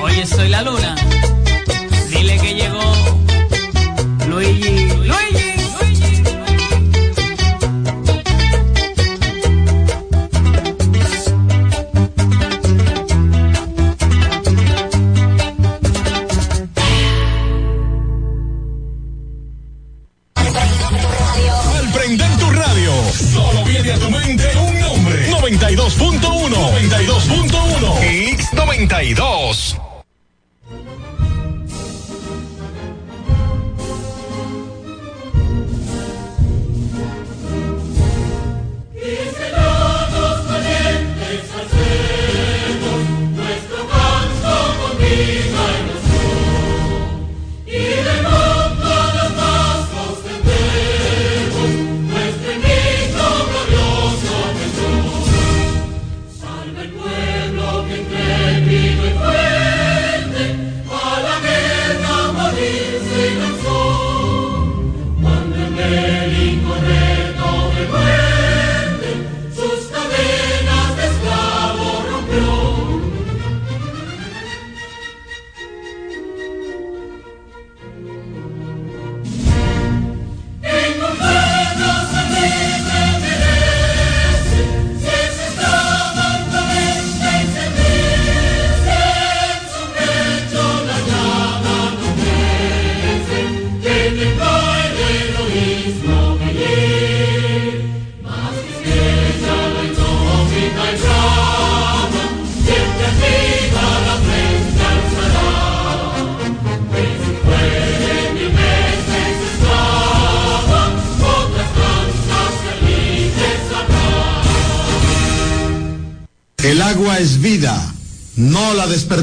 Oye, soy la luna.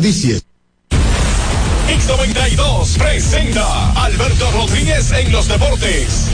La desperdicies. X92 presenta Alberto Rodríguez en los deportes.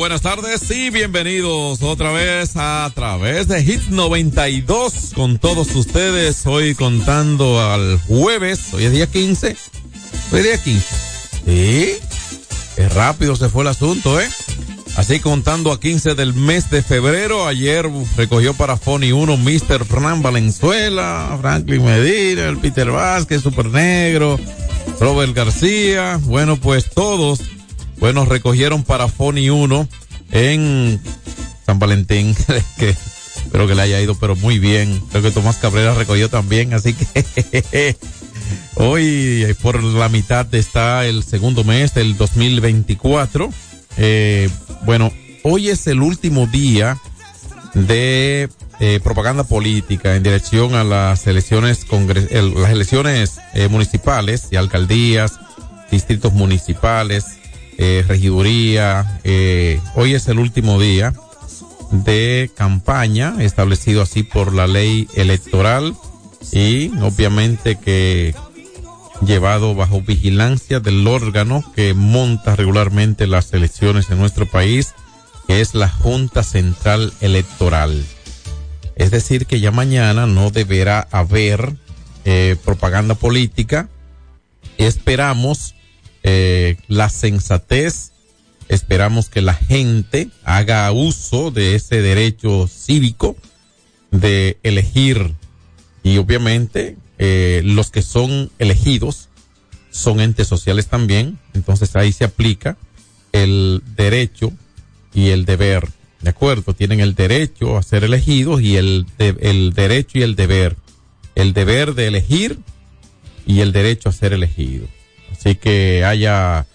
Buenas tardes y bienvenidos otra vez a través de Hits 92 con todos ustedes. Hoy contando al jueves, hoy es día 15. Hoy es día 15. Sí, qué rápido se fue el asunto, ¿eh? Así contando a 15 del mes de febrero, ayer recogió para Fony 1 Mr. Fran Valenzuela, Franklin Medina, el Peter Vázquez, Super Negro, Robert García, bueno pues todos, bueno recogieron para Fony 1 en San Valentín, que espero que le haya ido pero muy bien, creo que Tomás Cabrera recogió también, así que hoy eh, por la mitad está el segundo mes del 2024. Eh, bueno, hoy es el último día de eh, propaganda política en dirección a las elecciones, congres las elecciones eh, municipales y alcaldías, distritos municipales, eh, regiduría. Eh, hoy es el último día de campaña establecido así por la ley electoral y obviamente que llevado bajo vigilancia del órgano que monta regularmente las elecciones en nuestro país, que es la Junta Central Electoral. Es decir, que ya mañana no deberá haber eh, propaganda política. Esperamos eh, la sensatez, esperamos que la gente haga uso de ese derecho cívico de elegir y obviamente eh, los que son elegidos son entes sociales también, entonces ahí se aplica el derecho y el deber, ¿de acuerdo? Tienen el derecho a ser elegidos y el, de, el derecho y el deber. El deber de elegir y el derecho a ser elegido. Así que haya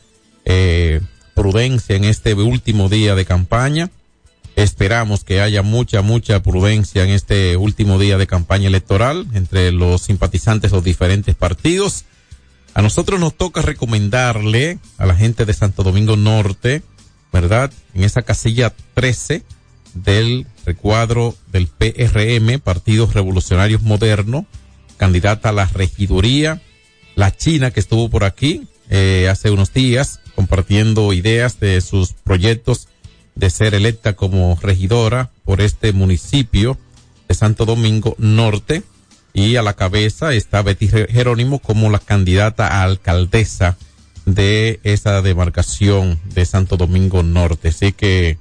eh, prudencia en este último día de campaña. Esperamos que haya mucha, mucha prudencia en este último día de campaña electoral entre los simpatizantes de los diferentes partidos. A nosotros nos toca recomendarle a la gente de Santo Domingo Norte, ¿verdad? En esa casilla 13 del recuadro del PRM, Partidos Revolucionarios Modernos, candidata a la regiduría, la China que estuvo por aquí eh, hace unos días compartiendo ideas de sus proyectos de ser electa como regidora por este municipio de Santo Domingo Norte y a la cabeza está Betty Jerónimo como la candidata a alcaldesa de esa demarcación de Santo Domingo Norte. Así que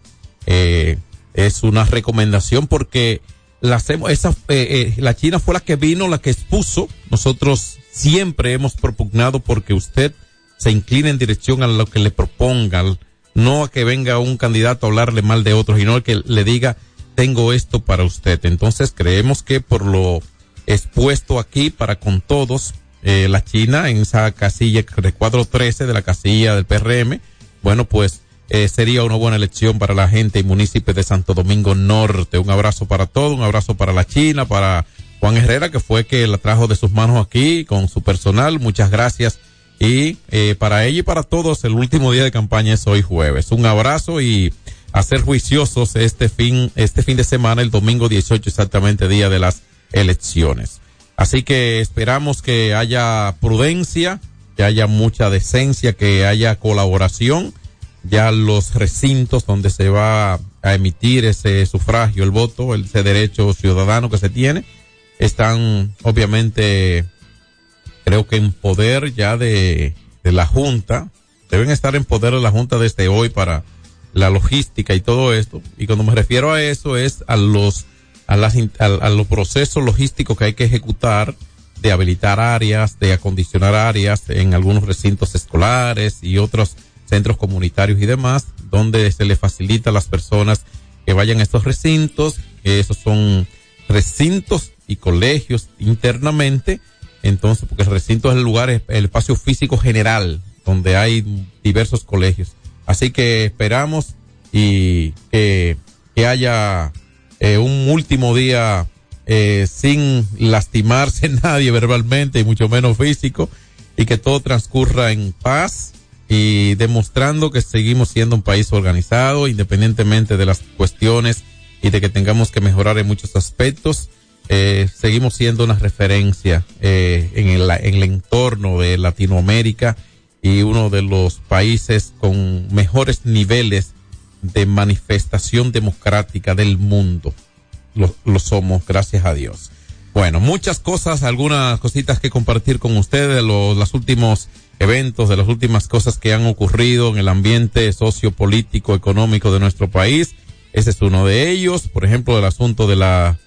eh, es una recomendación porque la hacemos, esa, eh, eh, la China fue la que vino, la que expuso. Nosotros siempre hemos propugnado porque usted se incline en dirección a lo que le propongan, no a que venga un candidato a hablarle mal de otro, sino que le diga, tengo esto para usted. Entonces creemos que por lo expuesto aquí para con todos, eh, la China en esa casilla, recuadro 13 de la casilla del PRM, bueno, pues eh, sería una buena elección para la gente y municipios de Santo Domingo Norte. Un abrazo para todos, un abrazo para la China, para Juan Herrera, que fue que la trajo de sus manos aquí con su personal. Muchas gracias. Y eh, para ella y para todos, el último día de campaña es hoy jueves. Un abrazo y a ser juiciosos este fin, este fin de semana, el domingo 18, exactamente día de las elecciones. Así que esperamos que haya prudencia, que haya mucha decencia, que haya colaboración. Ya los recintos donde se va a emitir ese sufragio, el voto, ese derecho ciudadano que se tiene, están obviamente creo que en poder ya de, la Junta, deben estar en poder de la Junta desde hoy para la logística y todo esto. Y cuando me refiero a eso es a los, a las, a los procesos logísticos que hay que ejecutar de habilitar áreas, de acondicionar áreas en algunos recintos escolares y otros centros comunitarios y demás, donde se le facilita a las personas que vayan a estos recintos, esos son recintos y colegios internamente, entonces, porque el recinto es el lugar, el espacio físico general, donde hay diversos colegios. Así que esperamos y que, que haya eh, un último día eh, sin lastimarse nadie verbalmente y mucho menos físico y que todo transcurra en paz y demostrando que seguimos siendo un país organizado independientemente de las cuestiones y de que tengamos que mejorar en muchos aspectos eh, seguimos siendo una referencia eh, en, el, en el entorno de Latinoamérica y uno de los países con mejores niveles de manifestación democrática del mundo. Lo, lo somos, gracias a Dios. Bueno, muchas cosas, algunas cositas que compartir con ustedes, los, los últimos eventos, de las últimas cosas que han ocurrido en el ambiente sociopolítico, económico de nuestro país. Ese es uno de ellos. Por ejemplo, el asunto de la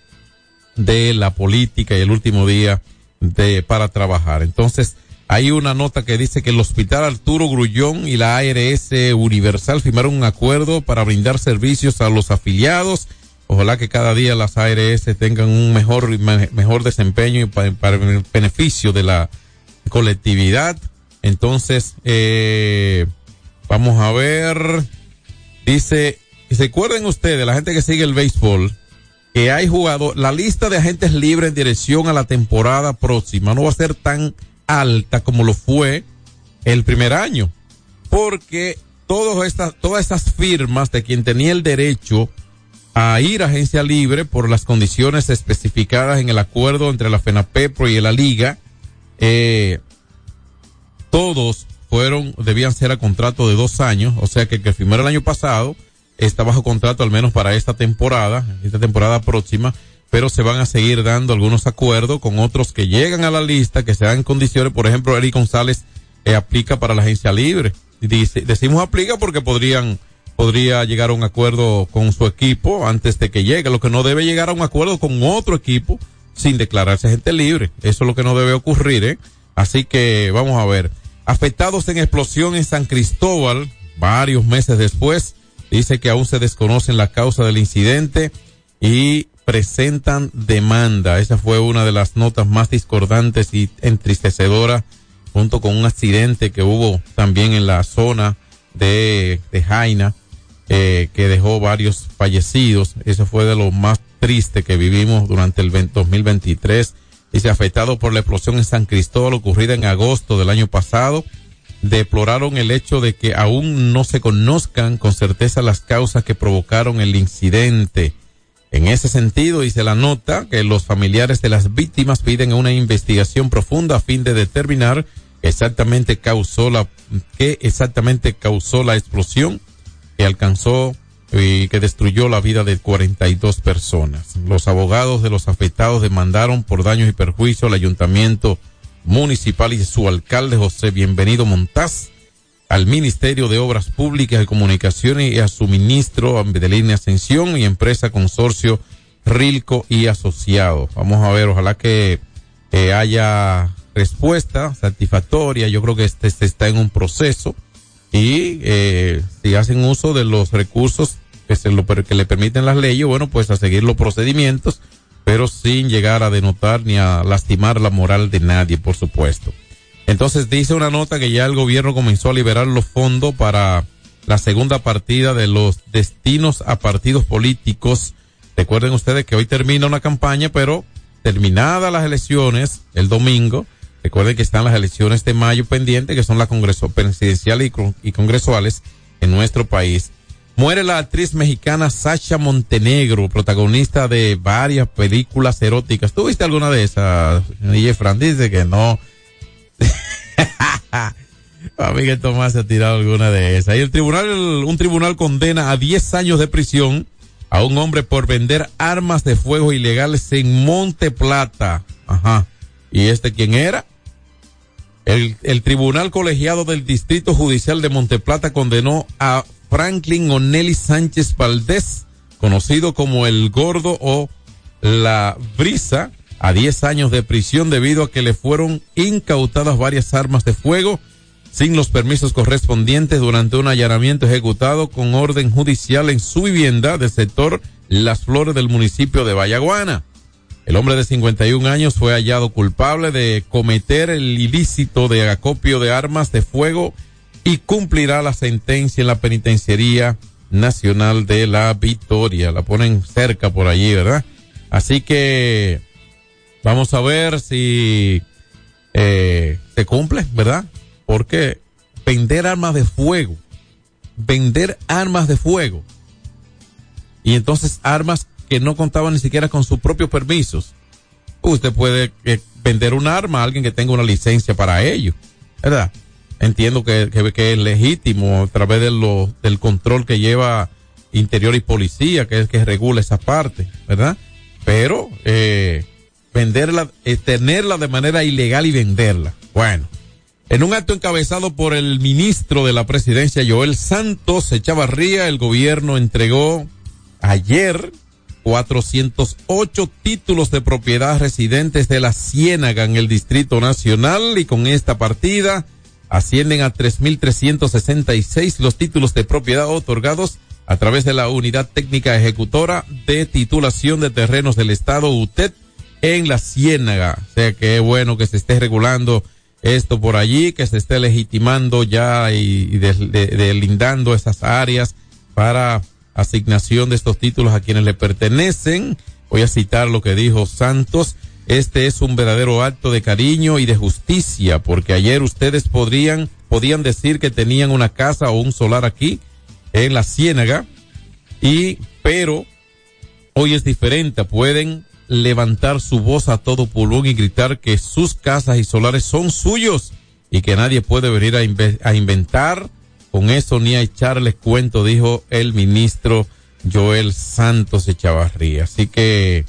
de la política y el último día de para trabajar. Entonces, hay una nota que dice que el Hospital Arturo Grullón y la ARS Universal firmaron un acuerdo para brindar servicios a los afiliados. Ojalá que cada día las ARS tengan un mejor mejor desempeño y para, el beneficio de la colectividad. Entonces, eh, vamos a ver. Dice, ¿se acuerdan ustedes, la gente que sigue el béisbol, que hay jugado, la lista de agentes libres en dirección a la temporada próxima no va a ser tan alta como lo fue el primer año, porque todas estas, todas estas firmas de quien tenía el derecho a ir a agencia libre por las condiciones especificadas en el acuerdo entre la FENAPEPRO y la Liga, eh, todos fueron, debían ser a contrato de dos años, o sea que el que el año pasado está bajo contrato al menos para esta temporada, esta temporada próxima, pero se van a seguir dando algunos acuerdos con otros que llegan a la lista, que se dan condiciones, por ejemplo, Eric González eh, aplica para la agencia libre. Dice, decimos aplica porque podrían podría llegar a un acuerdo con su equipo antes de que llegue, lo que no debe llegar a un acuerdo con otro equipo sin declararse gente libre. Eso es lo que no debe ocurrir, ¿eh? Así que vamos a ver. Afectados en explosión en San Cristóbal, varios meses después, dice que aún se desconocen la causa del incidente y presentan demanda. Esa fue una de las notas más discordantes y entristecedoras junto con un accidente que hubo también en la zona de, de Jaina eh, que dejó varios fallecidos. Eso fue de lo más triste que vivimos durante el 2023. Dice, afectado por la explosión en San Cristóbal ocurrida en agosto del año pasado, deploraron el hecho de que aún no se conozcan con certeza las causas que provocaron el incidente. En ese sentido, dice la nota que los familiares de las víctimas piden una investigación profunda a fin de determinar exactamente causó la, qué exactamente causó la explosión que alcanzó y que destruyó la vida de 42 personas. Los abogados de los afectados demandaron por daños y perjuicios al ayuntamiento municipal y su alcalde José Bienvenido Montaz, al Ministerio de Obras Públicas y Comunicaciones y a su ministro Adelina Ascensión y empresa consorcio Rilco y Asociados. Vamos a ver, ojalá que haya respuesta satisfactoria. Yo creo que este, este está en un proceso y eh, si hacen uso de los recursos que, se lo, que le permiten las leyes, bueno, pues a seguir los procedimientos, pero sin llegar a denotar ni a lastimar la moral de nadie, por supuesto. Entonces dice una nota que ya el gobierno comenzó a liberar los fondos para la segunda partida de los destinos a partidos políticos. Recuerden ustedes que hoy termina una campaña, pero terminadas las elecciones el domingo, Recuerden que están las elecciones de mayo pendientes, que son las congreso presidenciales y, congresuales en nuestro país. Muere la actriz mexicana Sacha Montenegro, protagonista de varias películas eróticas. ¿Tú viste alguna de esas? Y Fran dice que no. A mí Tomás se ha tirado alguna de esas. Y el tribunal, un tribunal condena a 10 años de prisión a un hombre por vender armas de fuego ilegales en Monte Plata. Ajá. ¿Y este quién era? El, Tribunal Colegiado del Distrito Judicial de Monteplata condenó a Franklin Onelli Sánchez Valdés, conocido como el Gordo o la Brisa, a 10 años de prisión debido a que le fueron incautadas varias armas de fuego sin los permisos correspondientes durante un allanamiento ejecutado con orden judicial en su vivienda del sector Las Flores del municipio de Vallaguana. El hombre de 51 años fue hallado culpable de cometer el ilícito de acopio de armas de fuego y cumplirá la sentencia en la penitenciaría nacional de la Victoria. La ponen cerca por allí, ¿verdad? Así que vamos a ver si eh, se cumple, ¿verdad? Porque vender armas de fuego, vender armas de fuego y entonces armas que no contaba ni siquiera con sus propios permisos. Usted puede eh, vender un arma a alguien que tenga una licencia para ello, ¿verdad? Entiendo que, que, es legítimo a través de lo, del control que lleva interior y policía, que es que regula esa parte, ¿verdad? Pero eh, venderla, eh, tenerla de manera ilegal y venderla. Bueno, en un acto encabezado por el ministro de la presidencia, Joel Santos Echavarría, el gobierno entregó ayer 408 títulos de propiedad residentes de la Ciénaga en el Distrito Nacional y con esta partida ascienden a 3.366 los títulos de propiedad otorgados a través de la Unidad Técnica Ejecutora de Titulación de Terrenos del Estado UTED en la Ciénaga. O sea que es bueno que se esté regulando esto por allí, que se esté legitimando ya y, delindando esas áreas para asignación de estos títulos a quienes le pertenecen. Voy a citar lo que dijo Santos. Este es un verdadero acto de cariño y de justicia, porque ayer ustedes podrían, podían decir que tenían una casa o un solar aquí en la Ciénaga, y, pero hoy es diferente. Pueden levantar su voz a todo pulmón y gritar que sus casas y solares son suyos y que nadie puede venir a, a inventar con eso ni a echarles cuento, dijo el ministro Joel Santos Echavarría. Así que,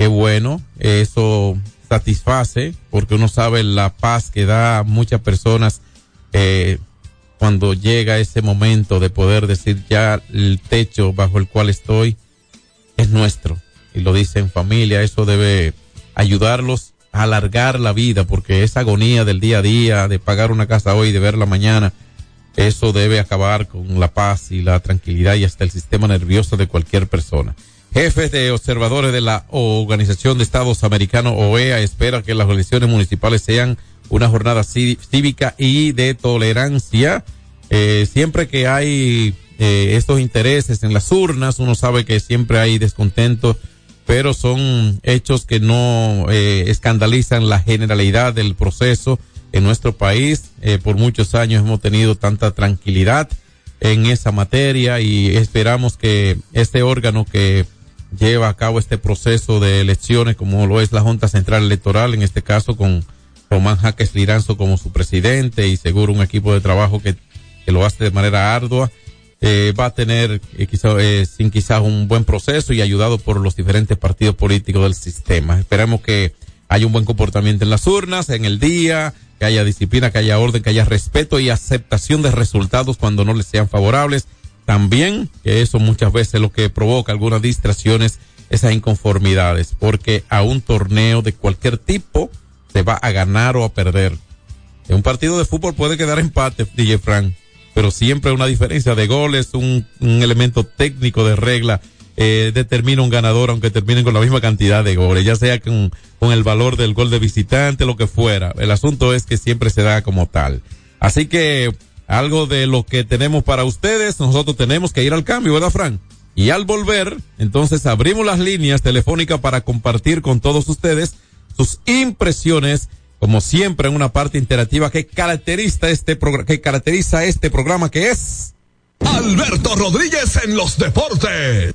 qué bueno, eso satisface porque uno sabe la paz que da a muchas personas eh, cuando llega ese momento de poder decir ya el techo bajo el cual estoy es nuestro. Y lo dice en familia, eso debe ayudarlos a alargar la vida, porque esa agonía del día a día, de pagar una casa hoy, de verla mañana, eso debe acabar con la paz y la tranquilidad y hasta el sistema nervioso de cualquier persona. Jefes de observadores de la Organización de Estados Americanos, OEA, espera que las elecciones municipales sean una jornada cí- cívica y de tolerancia. Eh, siempre que hay eh, estos intereses en las urnas, uno sabe que siempre hay descontento, pero son hechos que no eh, escandalizan la generalidad del proceso en nuestro país. Eh, por muchos años hemos tenido tanta tranquilidad en esa materia y esperamos que este órgano que lleva a cabo este proceso de elecciones, como lo es la Junta Central Electoral, en este caso con Román Jaques Liranzo como su presidente y seguro un equipo de trabajo que, que lo hace de manera ardua, eh, va a tener eh, quizá, eh, sin quizás un buen proceso y ayudado por los diferentes partidos políticos del sistema. Esperamos que haya un buen comportamiento en las urnas, en el día, que haya disciplina, que haya orden, que haya respeto y aceptación de resultados cuando no les sean favorables. También que eso muchas veces lo que provoca algunas distracciones, esas inconformidades, porque a un torneo de cualquier tipo se va a ganar o a perder. En un partido de fútbol puede quedar empate, DJ Frank, pero siempre una diferencia de goles, un, un elemento técnico de regla, eh, determina un ganador, aunque terminen con la misma cantidad de goles, ya sea con, con el valor del gol de visitante, lo que fuera. El asunto es que siempre se da como tal. Así que algo de lo que tenemos para ustedes, nosotros tenemos que ir al cambio, ¿verdad, Frank? Y al volver, entonces abrimos las líneas telefónicas para compartir con todos ustedes sus impresiones, como siempre en una parte interactiva que caracteriza este que caracteriza este programa que es Alberto Rodríguez en los deportes.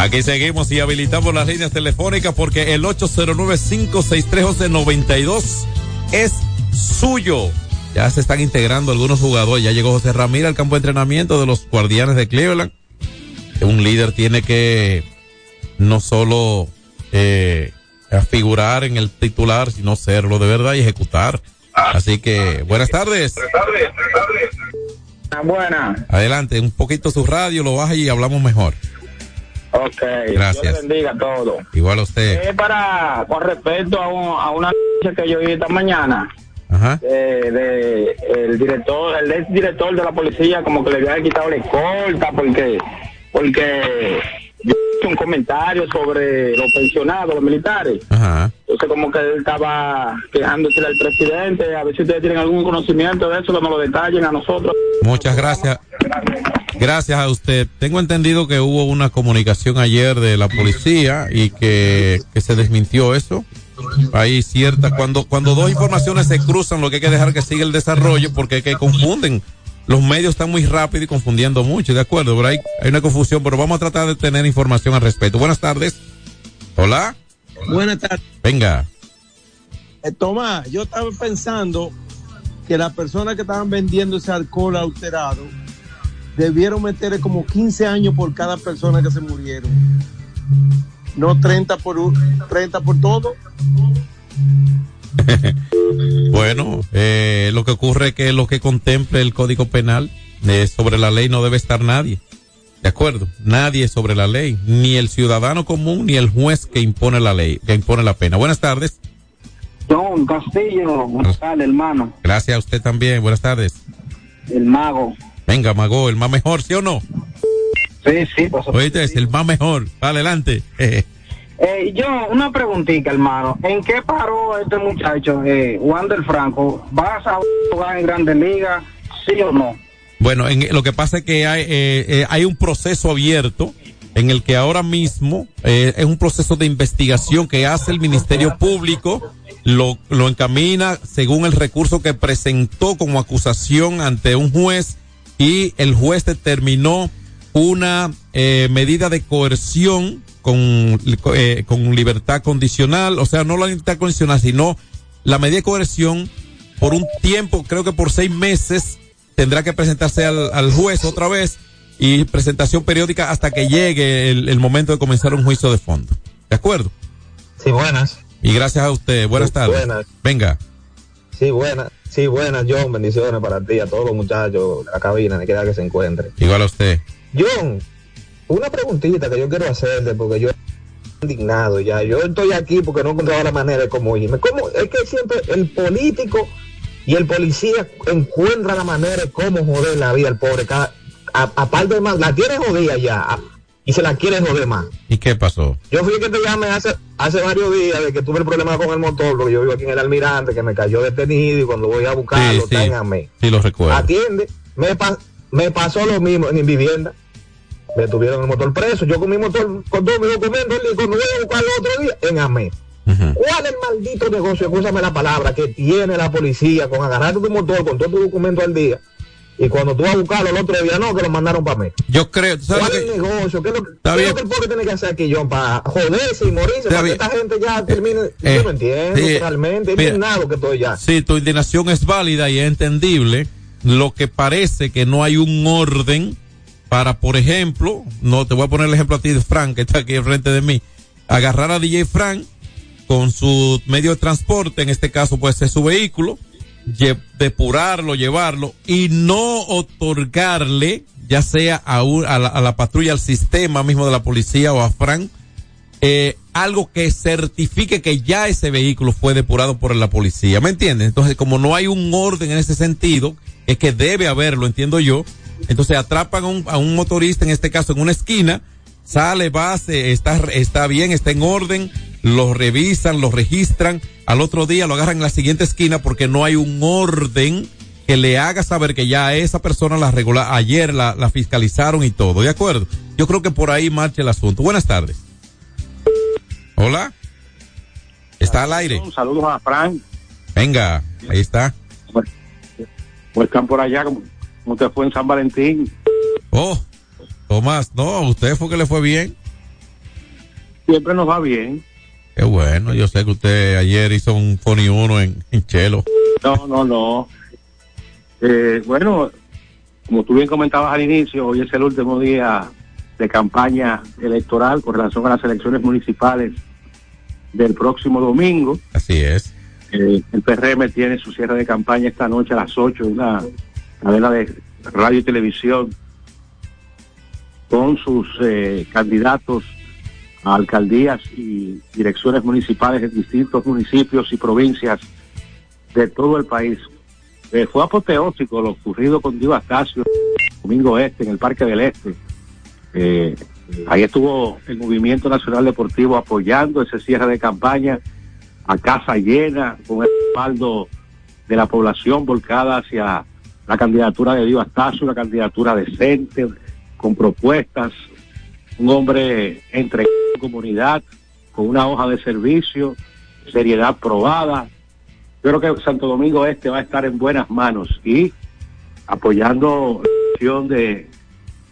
Aquí seguimos y habilitamos las líneas telefónicas porque el 809-563-1192 es suyo. Ya se están integrando algunos jugadores. Ya llegó José Ramírez al campo de entrenamiento de los guardianes de Cleveland. Un líder tiene que no solo eh, figurar en el titular, sino serlo de verdad y ejecutar. Así que, buenas tardes. Buenas. Adelante, un poquito su radio, lo baja y hablamos mejor. Ok. Gracias. Dios bendiga todo. Igual a usted. Es para, con respecto a, un- a una que yo vi esta mañana. Ajá. De, de el director, el ex director de la policía, como que le había quitado la escolta porque, porque yo hice un comentario sobre los pensionados, los militares. Ajá. Entonces, como que él estaba quejándose al presidente. A ver si ustedes tienen algún conocimiento de eso, que nos lo detallen a nosotros. Muchas gracias. Gracias a usted. Tengo entendido que hubo una comunicación ayer de la policía y que, que se desmintió eso. Hay cierta, cuando, cuando dos informaciones se cruzan, lo que hay que dejar que siga el desarrollo porque es que confunden. Los medios están muy rápidos y confundiendo mucho, ¿de acuerdo? Pero hay, hay una confusión, pero vamos a tratar de tener información al respecto. Buenas tardes. Hola. Buenas tardes. Venga. Eh, Tomás, yo estaba pensando que las personas que estaban vendiendo ese alcohol alterado debieron meterle como 15 años por cada persona que se murieron. No 30 por, un- 30 por todo. Bueno, eh, lo que ocurre es que lo que contemple el Código Penal eh, sobre la ley no debe estar nadie. ¿De acuerdo? Nadie sobre la ley, ni el ciudadano común ni el juez que impone la ley, que impone la pena. Buenas tardes. Don Castillo, buenas tardes, hermano. Gracias a usted también. Buenas tardes. El mago. Venga, Mago, el más mejor, ¿sí o no? Sí, sí, por supuesto. Oíste, es el más mejor. Adelante. Eh, yo, una preguntita, hermano. ¿En qué paró este muchacho, eh, Wander Franco? ¿Vas a jugar en Grandes Ligas, sí o no? Bueno, en, lo que pasa es que hay, eh, eh, hay un proceso abierto en el que ahora mismo eh, es un proceso de investigación que hace el Ministerio Público, lo, lo encamina según el recurso que presentó como acusación ante un juez y el juez determinó una eh, medida de coerción con, eh, con libertad condicional, o sea, no la libertad condicional, sino la medida de coerción por un tiempo, creo que por seis meses, tendrá que presentarse al, al juez otra vez y presentación periódica hasta que llegue el, el momento de comenzar un juicio de fondo. ¿De acuerdo? Sí, buenas. Y gracias a usted. Buenas Sí, tardes. buenas. Venga. Sí, buenas. Sí, buenas, John. Bendiciones para ti, a todos los muchachos de la cabina, de quiera que se encuentre. Igual a usted. John, una preguntita que yo quiero hacerte, porque yo indignado ya. Yo estoy aquí porque no encontraba la manera de cómo irme. ¿Cómo? Es que siempre el político y el policía encuentran la manera de cómo joder la vida al pobre. Cada, aparte de más, la tiene jodida ya a- y se la quiere joder más. ¿Y qué pasó? Yo fui que te llamé hace, hace varios días de que tuve el problema con el motor, porque yo vivo aquí en el Almirante, que me cayó detenido y cuando voy a buscarlo, Sí, sí. Sí, lo recuerdo. Atiende, me, pa- Me pasó lo mismo en vivienda. Me tuvieron el motor preso. Yo con mi motor, con todos mis documentos, cuando voy a buscar el otro día, en AME. ¿Cuál es el maldito negocio, escúchame la palabra, que tiene la policía con agarrar tu motor con todos tus documentos al día? Y cuando tú vas a buscarlo el otro día, no, que lo mandaron para mí. Yo creo, ¿tú sabes ¿Cuál es el negocio? ¿Qué es lo, qué Está es bien. lo que el pobre tiene que hacer aquí, John, para joderse y morirse? Para que esta gente ya termine. eh, yo no entiendo sí, realmente. Es indignado que estoy ya. Sí, tu indignación es válida y es entendible. Lo que parece que no hay un orden para, por ejemplo, no te voy a poner el ejemplo a ti de Frank, que está aquí enfrente de mí, agarrar a DJ Frank con su medio de transporte, en este caso puede ser su vehículo, depurarlo, llevarlo y no otorgarle, ya sea a, un- a la, a la patrulla, al sistema mismo de la policía o a Frank, eh, algo que certifique que ya ese vehículo fue depurado por la policía. ¿Me entiendes? Entonces, como no hay un orden en ese sentido, es que debe haberlo, entiendo yo. Entonces atrapan a un, a un motorista, en este caso en una esquina, sale, va, se- está, está bien, está en orden, lo revisan, lo registran, al otro día lo agarran en la siguiente esquina porque no hay un orden que le haga saber que ya esa persona la regula, ayer la, la fiscalizaron y todo, ¿de acuerdo? Yo creo que por ahí marcha el asunto. Buenas tardes. Hola. Está al aire. Saludos a Frank. Venga, ahí está. ¿Cómo están por allá? ¿Cómo, cómo te fue en San Valentín? Oh, Tomás, no, usted fue que le fue bien. Siempre nos va bien. Qué bueno, yo sé que usted ayer hizo un Fony 1 en, en Chelo. No, no, no. Eh, bueno, como tú bien comentabas al inicio, hoy es el último día de campaña electoral con relación a las elecciones municipales del próximo domingo. Así es. Eh, el PRM tiene su cierre de campaña esta noche a las 8 en una cadena de radio y televisión con sus eh, candidatos a alcaldías y direcciones municipales en distintos municipios y provincias de todo el país. Eh, fue apoteósico lo ocurrido con Dio Astacio domingo este en el Parque del Este. Eh, ahí estuvo el Movimiento Nacional Deportivo apoyando ese cierre de campaña a casa llena, con el respaldo de la población volcada hacia la candidatura de Dio Astacio, una candidatura decente, con propuestas, un hombre entre comunidad, con una hoja de servicio, seriedad probada. Yo creo que Santo Domingo Este va a estar en buenas manos y apoyando la elección de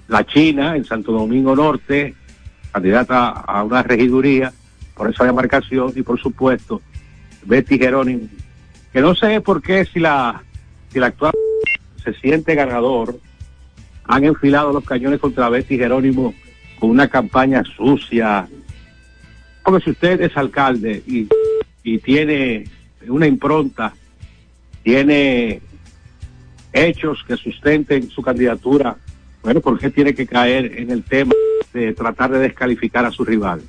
la China en Santo Domingo Norte, candidata a una regiduría por esa demarcación y por supuesto Betty Jerónimo, que no sé por qué si la, si la actual se siente ganador, han enfilado los cañones contra Betty Jerónimo con una campaña sucia. Porque si usted es alcalde y, y tiene una impronta, tiene hechos que sustenten su candidatura, bueno, ¿por qué tiene que caer en el tema de tratar de descalificar a su rival?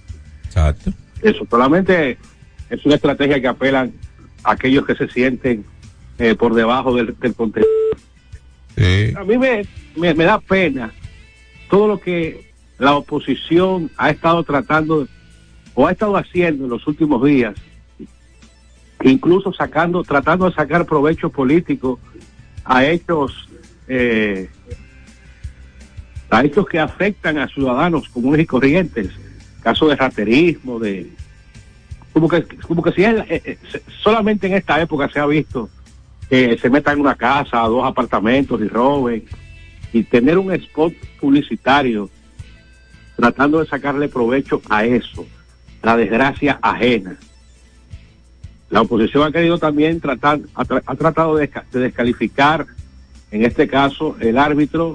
Exacto. Eso solamente es una estrategia que apelan a aquellos que se sienten eh, por debajo del, del contenido. A mí me, me, da pena todo lo que la oposición ha estado tratando o ha estado haciendo en los últimos días, incluso sacando, tratando de sacar provecho político a hechos, eh, a hechos que afectan a ciudadanos comunes y corrientes, caso de raterismo, de como que como que si es, eh, eh, solamente en esta época se ha visto que se metan en una casa, dos apartamentos y roben y tener un spot publicitario tratando de sacarle provecho a eso, la desgracia ajena. La oposición ha querido también tratar, ha, tra- ha tratado de, desca- de descalificar, en este caso, el árbitro,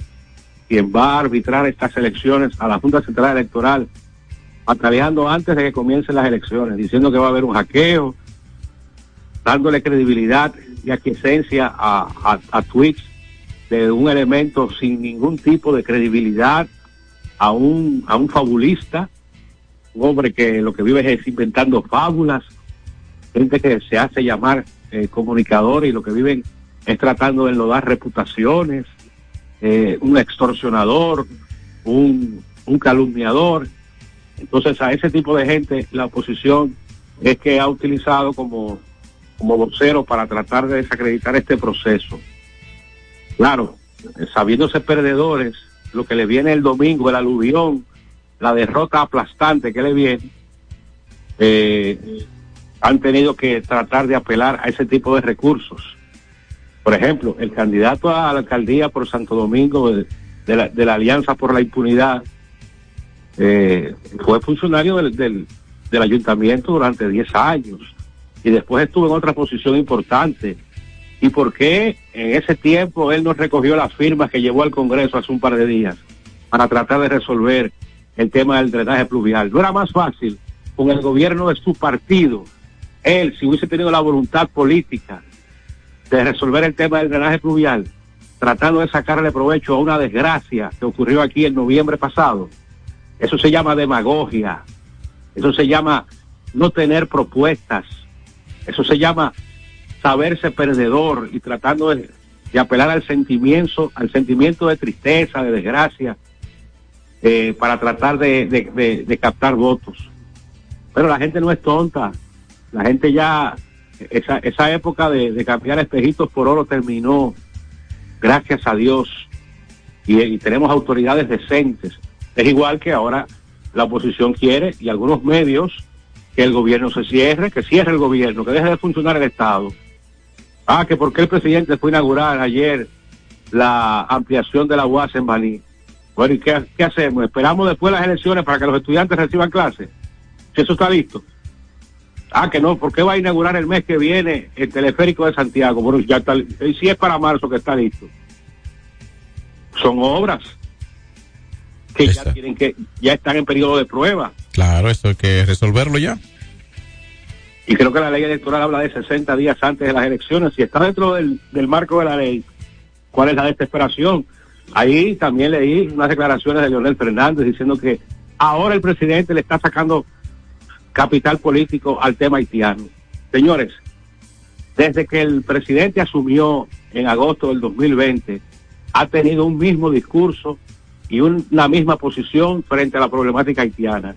quien va a arbitrar estas elecciones a la Junta Central Electoral, pataleando antes de que comiencen las elecciones, diciendo que va a haber un hackeo, dándole credibilidad y aquiescencia a, a, a tweets de un elemento sin ningún tipo de credibilidad a un, a un fabulista, un hombre que lo que vive es inventando fábulas, gente que se hace llamar eh, comunicador y lo que viven es tratando de enlodar reputaciones, eh, un extorsionador, un, un calumniador. Entonces a ese tipo de gente la oposición es que ha utilizado como, como vocero para tratar de desacreditar este proceso. Claro, eh, sabiéndose perdedores, lo que le viene el domingo, el aluvión, la derrota aplastante que le viene, eh, han tenido que tratar de apelar a ese tipo de recursos. Por ejemplo, el candidato a la alcaldía por Santo Domingo de, de la, Alianza por la Impunidad eh, fue funcionario del ayuntamiento durante 10 años y después estuvo en otra posición importante. ¿Y por qué en ese tiempo él no recogió las firmas que llevó al Congreso hace un par de días para tratar de resolver el tema del drenaje pluvial? ¿No era más fácil con el gobierno de su partido, él, si hubiese tenido la voluntad política de resolver el tema del drenaje pluvial, tratando de sacarle provecho a una desgracia que ocurrió aquí en noviembre pasado? Eso se llama demagogia, eso se llama no tener propuestas, eso se llama saberse perdedor y tratando de, apelar al sentimiento, al sentimiento de tristeza, de desgracia, eh, para tratar de, captar votos. Pero la gente no es tonta, la gente ya, esa, esa época de, cambiar espejitos por oro terminó, gracias a Dios, y tenemos autoridades decentes. Es igual que ahora la oposición quiere, y algunos medios, que el gobierno se cierre, que cierre el gobierno, que deje de funcionar el Estado. Ah, que porque el presidente fue a inaugurar ayer la ampliación de la UAS en Baní. Bueno, ¿y qué, qué hacemos? ¿Esperamos después de las elecciones para que los estudiantes reciban clases? Si eso está listo. Ah, que no, ¿por qué va a inaugurar el mes que viene el teleférico de Santiago? Bueno, ya está, y si es para marzo que está listo. Son obras que ya tienen que, ya están en periodo de prueba. Claro, eso hay que resolverlo ya. Y creo que la ley electoral habla de 60 días antes de las elecciones. Si está dentro del, del marco de la ley, ¿cuál es la desesperación? Ahí también leí unas declaraciones de Leonel Fernández diciendo que ahora el presidente le está sacando capital político al tema haitiano. Señores, desde que el presidente asumió en agosto del 2020, ha tenido un mismo discurso y un- una misma posición frente a la problemática haitiana.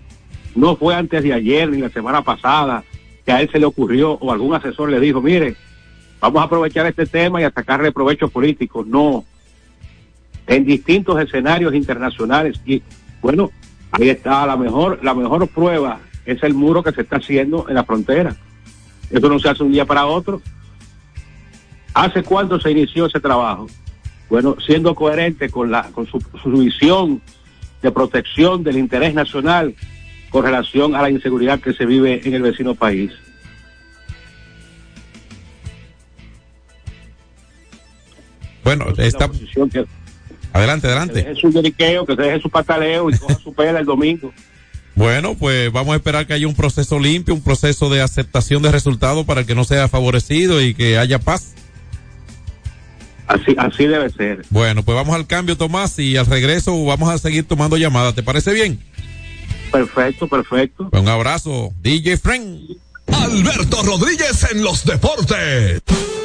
No fue antes de ayer ni la semana pasada que a él se le ocurrió o algún asesor le dijo, mire, vamos a aprovechar este tema y a sacarle provecho político. No. En distintos escenarios internacionales. Y bueno, ahí está la mejor, la mejor prueba es el muro que se está haciendo en la frontera. Eso no se hace un día para otro. ¿Hace cuánto se inició ese trabajo? Bueno, siendo coherente con, la, con su, su visión de protección del interés nacional con relación a la inseguridad que se vive en el vecino país. Bueno. Adelante, Que adelante. deje su lloriqueo, que se deje su pataleo y coja su pela el domingo. Bueno, pues vamos a esperar que haya un proceso limpio, un proceso de aceptación de resultados para que no sea favorecido y que haya paz. Así, así debe ser. Bueno, pues vamos al cambio, Tomás, y al regreso vamos a seguir tomando llamadas. ¿Te parece bien? Perfecto, perfecto. Un abrazo, DJ Frank. Alberto Rodríguez en los deportes.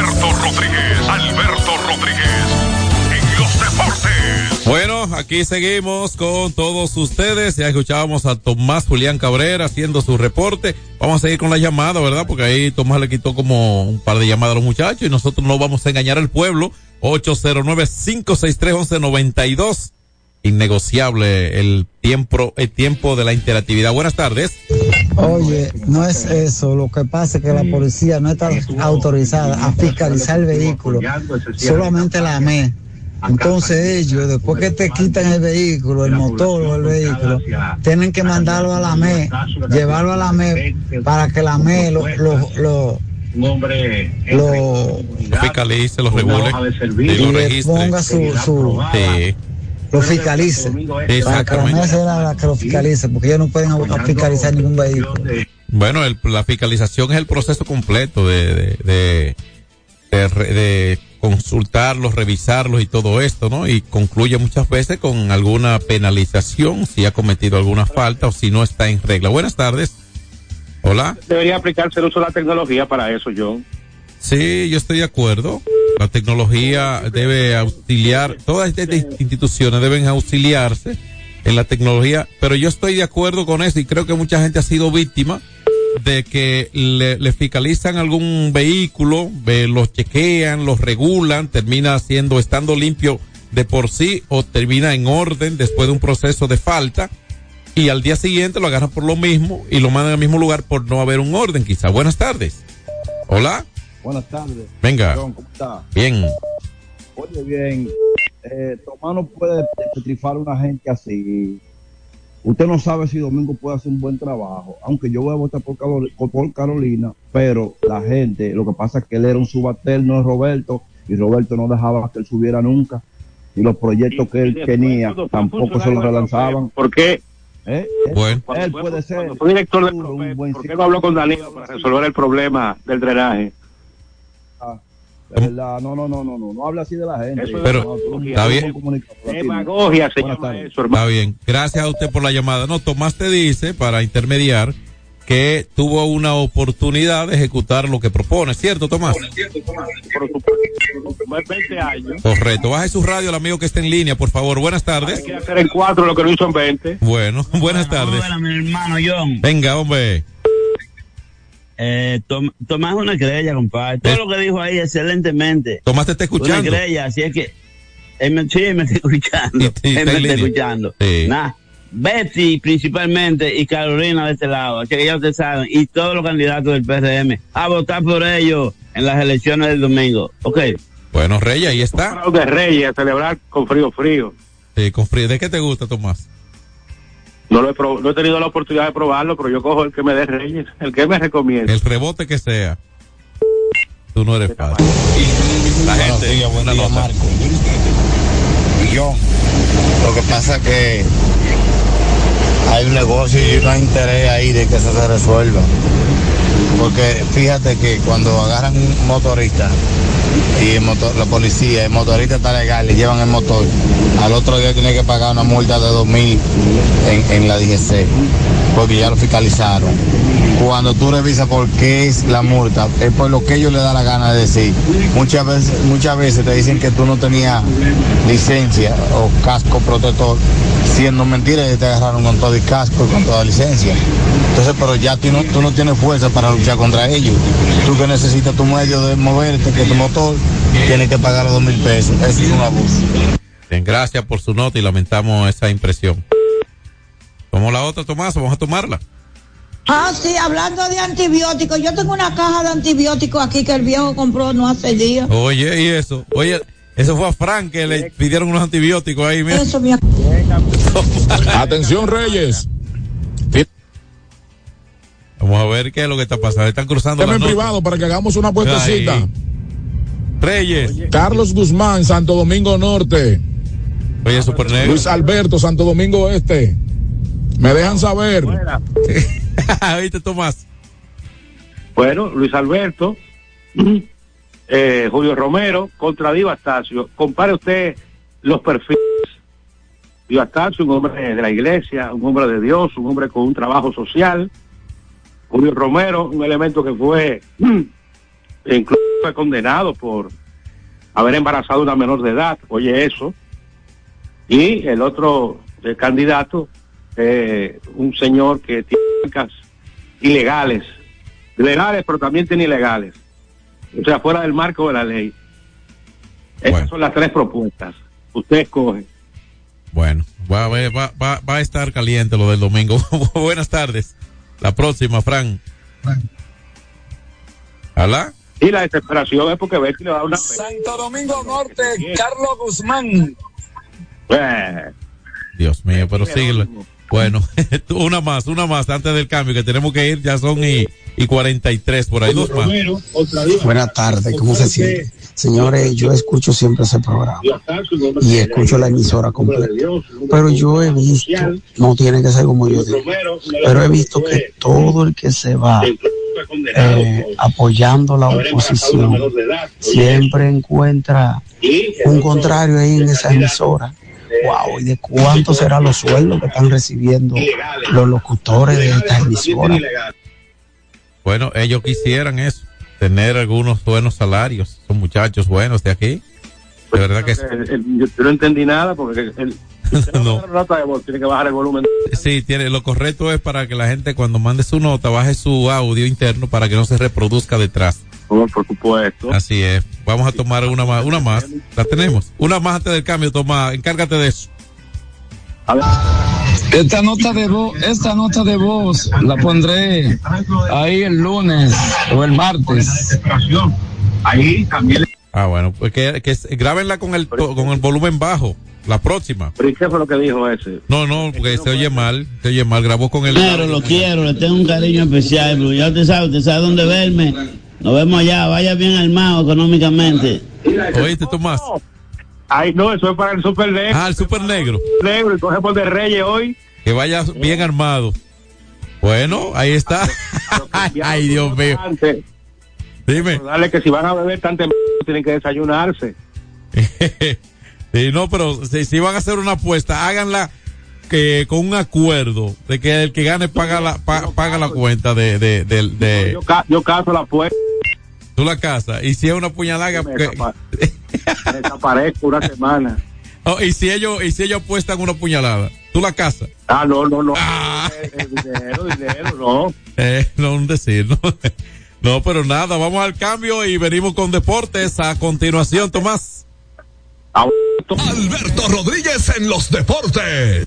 Alberto Rodríguez, Alberto Rodríguez, en los deportes. Bueno, aquí seguimos con todos ustedes. Ya escuchábamos a Tomás Julián Cabrera haciendo su reporte. Vamos a seguir con la llamada, ¿verdad? Porque ahí Tomás le quitó como un par de llamadas a los muchachos y nosotros no vamos a engañar al pueblo. 809-563-1192. Innegociable el tiempo, el tiempo de la interactividad. Buenas tardes. Oye, no es eso. Lo que pasa es que la policía no está autorizada a fiscalizar el vehículo. Solamente la AME. Entonces ellos, después que te quitan el vehículo, el motor o el vehículo, tienen que mandarlo a la ME, llevarlo a la ME para que la ME lo, lo, lo, un hombre lo, fiscalice, lo regule y lo registre. ponga su, su Sí. Lo fiscalice. Exactamente. La que lo fiscalice, porque ellos no pueden fiscalizar ningún vehículo. Bueno, el- la fiscalización es el proceso completo de, de, de, de consultarlos, revisarlos y todo esto, ¿no? Y concluye muchas veces con alguna penalización si ha cometido alguna falta o si no está en regla. Buenas tardes. Hola. Debería aplicarse el uso de la tecnología para eso, John. Sí, yo estoy de acuerdo. La tecnología debe auxiliar, todas estas instituciones deben auxiliarse en la tecnología, pero yo estoy de acuerdo con eso y creo que mucha gente ha sido víctima de que le, le fiscalizan algún vehículo, ve, los chequean, los regulan, termina siendo, estando limpio de por sí o termina en orden después de un proceso de falta y al día siguiente lo agarran por lo mismo y lo mandan al mismo lugar por no haber un orden quizá. Buenas tardes. Hola. Buenas tardes. Venga. John, ¿Cómo está? Bien. Oye, bien. Eh, Tomás no puede petrifar a una gente así. Usted no sabe si Domingo puede hacer un buen trabajo. Aunque yo voy a votar por, Carol- por Carolina, pero la gente, lo que pasa es que él era un subalterno de Roberto y Roberto no dejaba que él subiera nunca. Y los proyectos que él tenía tampoco se los relanzaban. ¿Por qué? ¿Eh? Bueno. Él puede ser. Fue director de Profet, ¿Por qué no habló con Danilo para resolver el problema del drenaje? De verdad, no, no, no, no, no, no habla así de la gente. Eso es Pero, demagogia. está bien. Demagogia se Buenas llama tardes. eso, hermano. Está bien. Gracias a usted por la llamada. No, Tomás te dice, para intermediar, que tuvo una oportunidad de ejecutar lo que propone, ¿cierto, Tomás? Por supuesto. Más 20 años. Correcto. Baje su radio al amigo que está en línea, por favor. Buenas tardes. Quiere hacer en cuatro lo que no hizo en 20. Bueno, buenas tardes. Hola, mi hermano John. Venga, hombre. Eh, Tom- Tomás es una estrella, compadre. Todo lo que dijo ahí, excelentemente. Tomás te está escuchando. Una estrella, así es que. Él me, sí, me está escuchando. está él me está escuchando. Sí. Nah, Betty principalmente y Carolina de este lado. Así que ya ustedes saben. Y todos los candidatos del PRM. A votar por ellos en las elecciones del domingo. Ok. Bueno, Reyes, ahí está. de Reyes, a celebrar con frío, frío. Sí, con frío. ¿De qué te gusta, Tomás? No, lo he prob- no he tenido la oportunidad de probarlo, pero yo cojo el que me dé Reyes, el que me recomienda. El rebote que sea. Tú no eres fácil. La gente, una nota. Y yo, lo que pasa es que hay un negocio y no hay interés ahí de que eso se resuelva. Porque fíjate que cuando agarran un motorista y el motor- la policía, el motorista está legal, le llevan el motor, al otro día tiene que pagar una multa de 2 mil en, en la DGC, porque ya lo fiscalizaron. Cuando tú revisas por qué es la multa, es por lo que ellos le da la gana de decir. Muchas veces, muchas veces te dicen que tú no tenías licencia o casco protector, siendo mentira te agarraron con todo el casco y con toda licencia. Entonces, pero ya tú no, tú no tienes fuerza para luchar contra ellos. Tú que necesitas tu medio de moverte, que tu motor, tienes que pagar los dos mil pesos. Eso es un abuso. Bien, gracias por su nota y lamentamos esa impresión. Como la otra, Tomás, vamos a tomarla. Ah, sí, hablando de antibióticos, yo tengo una caja de antibióticos aquí que el viejo compró no hace días. Oye, y eso. Oye, eso fue a Frank que le pidieron unos antibióticos ahí. Mira. Eso, mi Atención, Reyes. Vamos a ver qué es lo que está pasando. Están cruzando las en privado para que hagamos una puestecita. Ahí. Reyes. Carlos Guzmán, Santo Domingo Norte. Oye, Super Negro. Luis Alberto, Santo Domingo Este. Me dejan saber. ¿Viste, Tomás? Bueno, Luis Alberto, eh, Julio Romero contra Diva Astacio. Compare usted los perfiles. Diva Astacio, un hombre de la iglesia, un hombre de Dios, un hombre con un trabajo social. Julio Romero, un elemento que fue, incluso fue condenado por haber embarazado a una menor de edad. Oye, eso. Y el otro candidato, eh, un señor que tiene marcas ilegales, legales, pero también tiene ilegales. O sea, fuera del marco de la ley. Esas son las tres propuestas. Usted escoge. Bueno, va a, ver, va, va, va a estar caliente lo del domingo. Buenas tardes. La próxima, Fran. ¿Alá? Y la desesperación es porque Betty le da una Santo Domingo Norte, Carlos Guzmán. Eh, Dios mío, pero síguelo. Bueno, una más, una más antes del cambio, que tenemos que ir, ya son y, y 43 por ahí, dos más. Buenas tardes, ¿cómo se siente? Señores, yo escucho siempre ese programa y escucho la emisora completa. Pero yo he visto, no tiene que ser como yo digo, pero he visto que todo el que se va eh, apoyando la oposición siempre encuentra un contrario ahí en esa emisora. Wow, ¿y de cuánto serán los sueldos que están recibiendo los locutores de esta emisora? Bueno, ellos quisieran eso, tener algunos buenos salarios. Son muchachos buenos de aquí. De verdad que el- el- yo no entendí nada porque el, no. va a dar nota de voz, tiene que bajar el volumen. Sí, tiene, lo correcto es para que la gente cuando mande su nota baje su audio interno para que no se reproduzca detrás. Por supuesto. Así es. Vamos a tomar una más, una más. La tenemos. Una más antes del cambio, toma, encárgate de eso. Esta nota de voz, esta nota de voz la pondré ahí el lunes o el martes. Ahí también. Ah, bueno, pues que, que grábenla con el, to- con el volumen bajo. La próxima. ¿Pero y qué fue lo que dijo ese? No, no, porque se oye mal, se oye mal. Grabó con el. Pero lo quiero, le tengo un cariño especial, pero ya usted sabe, usted sabe dónde verme. Nos vemos allá, vaya bien armado económicamente. Oíste, Tomás. Ay, no, eso es para el super negro. Ah, el super negro. Negro, y coge por de Reyes hoy. Que vaya bien armado. Bueno, ahí está. Ay, Dios mío. Dime. Dale que si van a beber tan temprano, tienen que desayunarse. Sí, no, pero si, si van a hacer una apuesta, háganla que con un acuerdo de que el que gane paga la pa- paga la cuenta de de, de, de- Yo, ca- yo caso la puerta, tú la casa y si es una puñalada que- desaparezco una semana. oh, y si ellos y si ellos apuestan una puñalada ¿Tú la casa? Ah, no, no, no. Ah. Eh, dinero, dinero, no. Eh, no un decir, ¿no? No, pero nada, vamos al cambio y venimos con deportes a continuación, Tomás. Alberto Rodríguez en los deportes.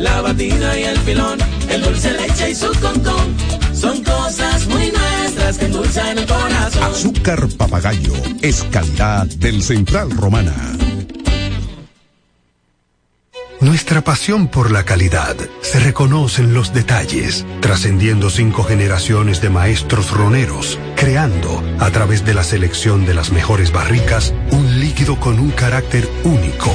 la batida y el filón, el dulce leche y su concón. Son cosas muy nuestras que endulzan el corazón. Azúcar papagayo es calidad del Central Romana. Nuestra pasión por la calidad se reconoce en los detalles, trascendiendo cinco generaciones de maestros roneros, creando, a través de la selección de las mejores barricas, un líquido con un carácter único,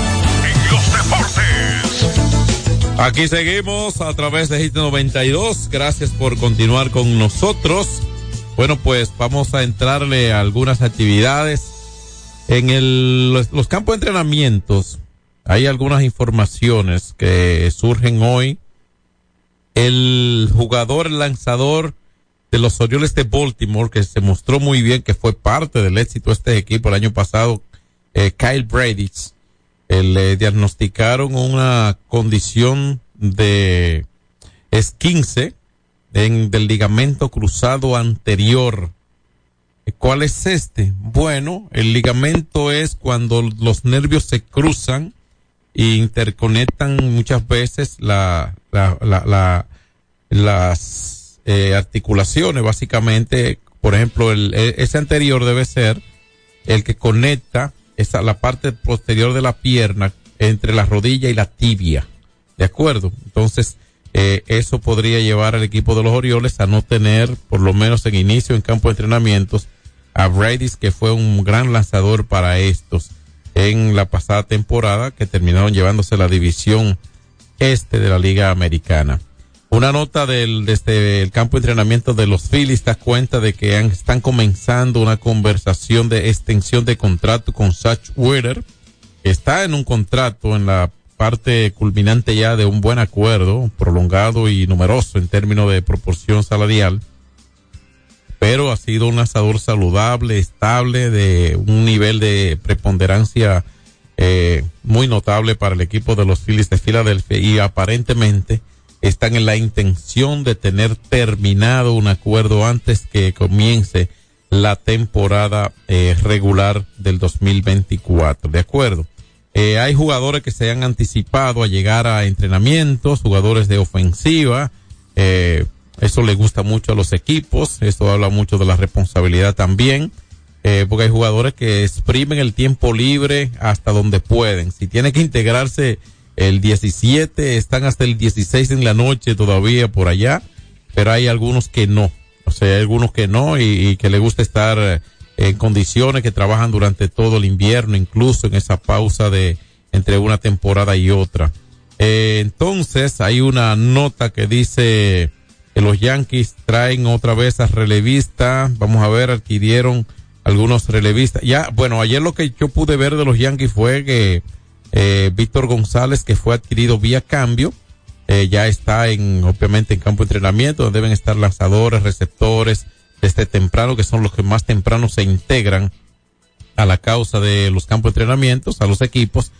Aquí seguimos a través de Hit 92. Gracias por continuar con nosotros. Bueno, pues vamos a entrarle a algunas actividades. En los, campos de entrenamientos hay algunas informaciones que surgen hoy. El jugador, lanzador de los Orioles de Baltimore, que se mostró muy bien, que fue parte del éxito de este equipo el año pasado, eh, Kyle Brady, eh, le diagnosticaron una condición de esquince en, del ligamento cruzado anterior. ¿Cuál es este? Bueno, el ligamento es cuando los nervios se cruzan e interconectan muchas veces la, la, la, la las eh, articulaciones, básicamente. Por ejemplo, el, ese anterior debe ser el que conecta la parte posterior de la pierna entre la rodilla y la tibia. ¿De acuerdo? Entonces, eh, eso podría llevar al equipo de los Orioles a no tener, por lo menos en inicio en campo de entrenamientos, a Brady, que fue un gran lanzador para estos en la pasada temporada, que terminaron llevándose la división este de la Liga Americana. Una nota del, desde el campo de entrenamiento de los Phillies da cuenta de que han, están comenzando una conversación de extensión de contrato con Satch Wheeler. Está en un contrato en la parte culminante ya de un buen acuerdo, prolongado y numeroso en términos de proporción salarial. Pero ha sido un lanzador saludable, estable, de un nivel de preponderancia eh, muy notable para el equipo de los Phillies de Filadelfia y aparentemente están en la intención de tener terminado un acuerdo antes que comience la temporada eh, regular del 2024. De acuerdo. Eh, hay jugadores que se han anticipado a llegar a entrenamientos, jugadores de ofensiva. Eh, eso le gusta mucho a los equipos. Esto habla mucho de la responsabilidad también. Porque hay jugadores que exprimen el tiempo libre hasta donde pueden. Si tiene que integrarse el 17, están hasta el 16 en la noche todavía por allá, pero hay algunos que no. O sea, hay algunos que no y, que le gusta estar eh, en condiciones que trabajan durante todo el invierno, incluso en esa pausa de entre una temporada y otra. Eh, entonces, hay una nota que dice que los Yankees traen otra vez a relevista. Vamos a ver, adquirieron algunos relevistas. Ya, bueno, ayer lo que yo pude ver de los Yankees fue que eh, Víctor González, que fue adquirido vía cambio, eh, ya está en, obviamente, en campo de entrenamiento, donde deben estar lanzadores, receptores, desde temprano, que son los que más temprano se integran a la causa de los campos de entrenamientos, a los equipos,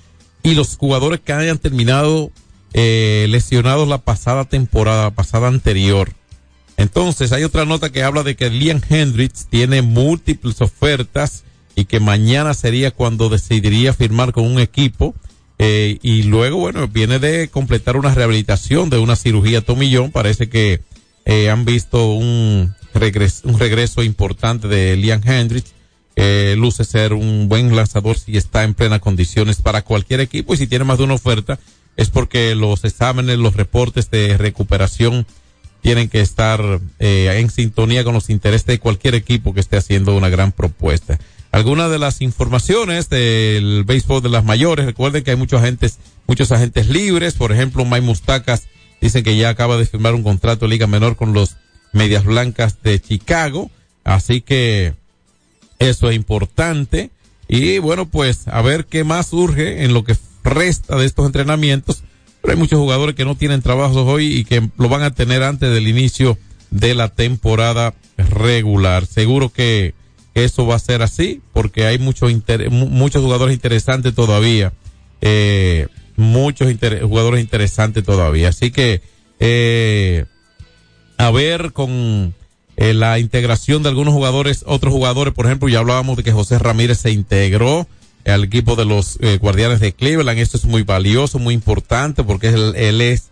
y los jugadores que hayan terminado eh, lesionados la pasada temporada, pasada anterior. Entonces, hay otra nota que habla de que Liam Hendricks tiene múltiples ofertas y que mañana sería cuando decidiría firmar con un equipo. Eh, y luego, bueno, viene de completar una rehabilitación de una cirugía tomillón. Parece que eh, han visto un regreso, importante de Liam Hendricks. Eh, luce ser un buen lanzador si está en plenas condiciones para cualquier equipo y si tiene más de una oferta es porque los exámenes, los reportes de recuperación tienen que estar eh, en sintonía con los intereses de cualquier equipo que esté haciendo una gran propuesta. Algunas de las informaciones del béisbol de las mayores, recuerden que hay muchos agentes, muchos agentes libres, por ejemplo, May Mustacas dice que ya acaba de firmar un contrato de liga menor con los Medias Blancas de Chicago, así que eso es importante y bueno, pues a ver qué más surge en lo que resta de estos entrenamientos pero hay muchos jugadores que no tienen trabajos hoy y que lo van a tener antes del inicio de la temporada regular. Seguro que eso va a ser así porque hay muchos muchos jugadores interesantes todavía. Eh, muchos jugadores interesantes todavía. Así que eh, a ver con eh, la integración de algunos jugadores, otros jugadores, por ejemplo, ya hablábamos de que José Ramírez se integró al equipo de los eh, guardianes de Cleveland. Esto es muy valioso, muy importante porque él, él, es,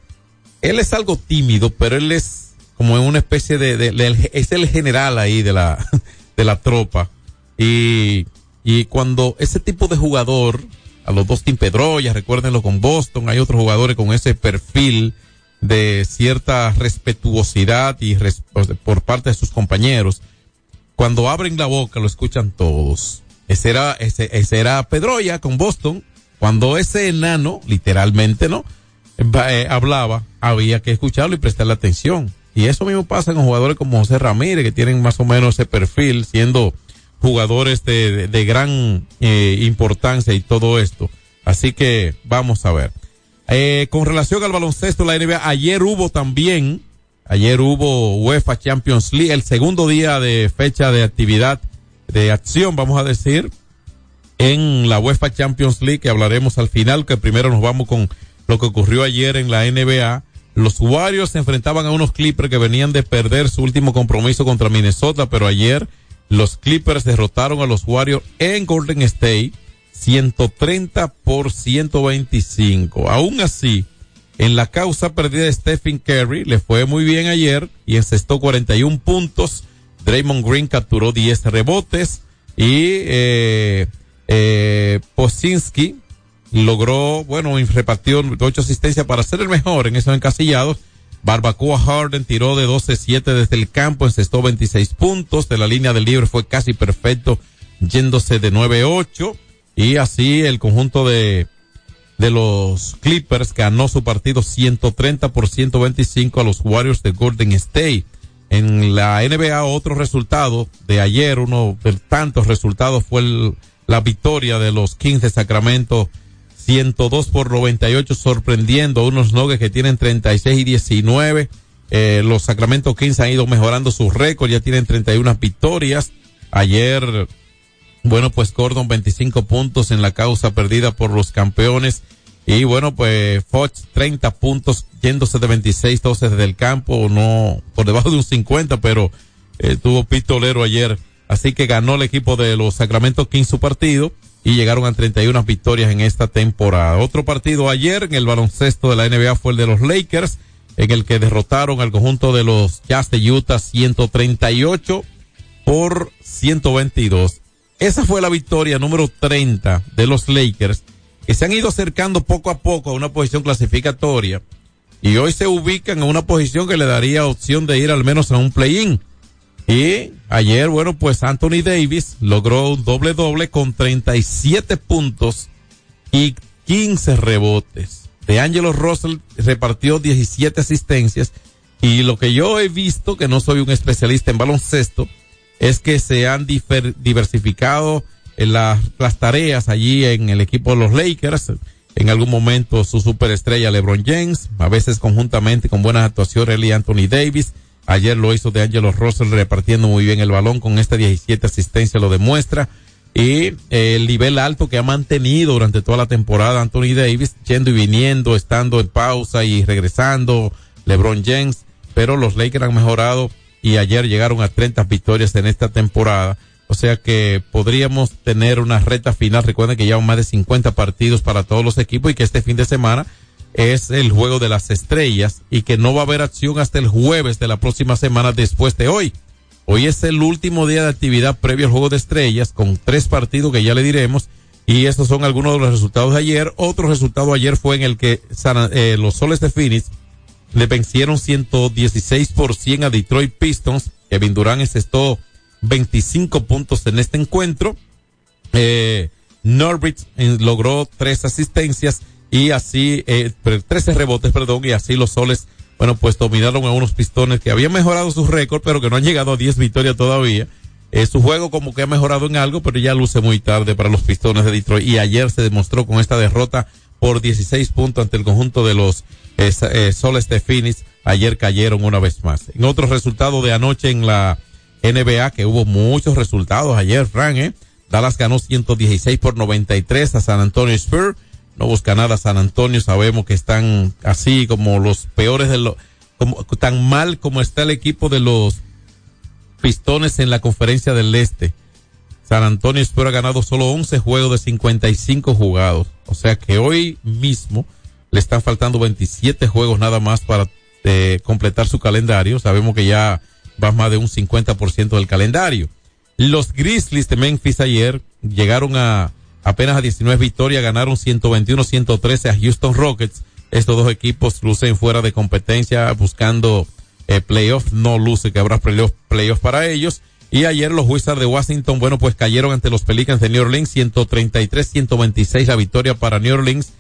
él es algo tímido, pero él es como en una especie de, de, de, es el general ahí de la, de la tropa. Y, y cuando ese tipo de jugador, a los dos Tim Pedroya, recuérdenlo con Boston, hay otros jugadores con ese perfil de cierta respetuosidad y por parte de sus compañeros. Cuando abren la boca lo escuchan todos ese era, ese, ese era Pedroya con Boston. Cuando ese enano, literalmente, ¿no? Eh, hablaba, había que escucharlo y prestarle atención. Y eso mismo pasa con jugadores como José Ramírez, que tienen más o menos ese perfil, siendo jugadores de, de, gran eh, importancia y todo esto. Así que vamos a ver. Eh, con relación al baloncesto, la NBA, ayer hubo también, ayer hubo UEFA Champions League, el segundo día de fecha de actividad de acción, vamos a decir, en la UEFA Champions League, que hablaremos al final, que primero nos vamos con lo que ocurrió ayer en la NBA. Los Warriors se enfrentaban a unos Clippers que venían de perder su último compromiso contra Minnesota, pero ayer los Clippers derrotaron a los Warriors en Golden State 130 por 125. Aún así, en la causa perdida de Stephen Curry le fue muy bien ayer y encestó 41 puntos Draymond Green capturó 10 rebotes y eh, eh, logró, bueno, repartió 8 asistencias para ser el mejor en esos encasillados. Barbacoa Harden tiró de 12-7 desde el campo, encestó 26 puntos, de la línea del libre fue casi perfecto, yéndose de 9-8, y así el conjunto de, de los Clippers ganó su partido 130 por 125 a los Warriors de Golden State. En la NBA otro resultado de ayer, uno de tantos resultados fue la victoria de los Kings de Sacramento 102 por 98 sorprendiendo unos Nuggets que tienen 36 y 19. Eh, los Sacramento Kings han ido mejorando sus récords, ya tienen 31 victorias. Ayer, bueno, pues Gordon 25 puntos en la causa perdida por los campeones Y bueno, pues Fox 30 puntos, yéndose de 26, 12 desde el campo, no por debajo de un 50, pero eh, tuvo pistolero ayer. Así que ganó el equipo de los Sacramento Kings su partido y llegaron a 31 victorias en esta temporada. Otro partido ayer en el baloncesto de la NBA fue el de los Lakers, en el que derrotaron al conjunto de los Jazz de Utah 138 por 122. Esa fue la victoria número 30 de los Lakers que se han ido acercando poco a poco a una posición clasificatoria y hoy se ubican en una posición que le daría opción de ir al menos a un play-in. Y ayer, bueno, pues Anthony Davis logró un doble doble con 37 puntos y 15 rebotes. De Angelo Russell repartió 17 asistencias y lo que yo he visto, que no soy un especialista en baloncesto, es que se han diversificado en las, las tareas allí en el equipo de los Lakers. En algún momento su superestrella LeBron James, a veces conjuntamente con buenas actuaciones y Anthony Davis. Ayer lo hizo de Angelo Russell repartiendo muy bien el balón con esta 17 asistencia lo demuestra. Y el nivel alto que ha mantenido durante toda la temporada Anthony Davis, yendo y viniendo, estando en pausa y regresando, LeBron James, pero los Lakers han mejorado y ayer llegaron a 30 victorias en esta temporada o sea que podríamos tener una reta final. Recuerden que hay más de 50 partidos para todos los equipos y que este fin de semana es el juego de las estrellas y que no va a haber acción hasta el jueves de la próxima semana después de hoy. Hoy es el último día de actividad previo al juego de estrellas con tres partidos que ya le diremos y estos son algunos de los resultados de ayer. Otro resultado ayer fue en el que eh, los Soles de Phoenix le vencieron 116 por 100 a Detroit Pistons. Kevin Durant encestó 25 puntos en este encuentro. Eh, eh, logró tres asistencias y así, eh, 13 rebotes, perdón, y así los soles, bueno, pues dominaron a unos pistones que habían mejorado su récord, pero que no han llegado a 10 victorias todavía. Eh, su juego como que ha mejorado en algo, pero ya luce muy tarde para los pistones de Detroit. Y ayer se demostró con esta derrota por 16 puntos ante el conjunto de los eh, eh, soles de Phoenix. Ayer cayeron una vez más. En otro resultado de anoche en la NBA, que hubo muchos resultados ayer, Frank, ¿eh? Dallas ganó 116 por 93 a San Antonio Spurs. No busca nada San Antonio, sabemos que están así como los peores de los, como, tan mal como está el equipo de los Pistones en la conferencia del Este. San Antonio Spurs ha ganado solo 11 juegos de 55 jugados. O sea que hoy mismo le están faltando 27 juegos nada más para eh, completar su calendario. Sabemos que ya va más de un 50% del calendario. Los Grizzlies de Memphis ayer llegaron a apenas a 19 victorias, ganaron 121-113 a Houston Rockets. Estos dos equipos lucen fuera de competencia buscando eh, playoff, no luce que habrá playoff, playoff para ellos. Y ayer los Wizards de Washington, bueno, pues cayeron ante los Pelicans de New Orleans, 133-126 la victoria para New Orleans.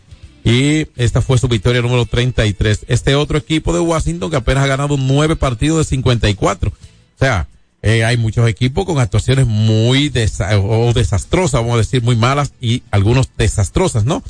Y esta fue su victoria número 33. Este otro equipo de Washington que apenas ha ganado nueve partidos de 54. O sea, eh, hay muchos equipos con actuaciones muy o desastrosas, vamos a decir, muy malas y algunos desastrosas, ¿no?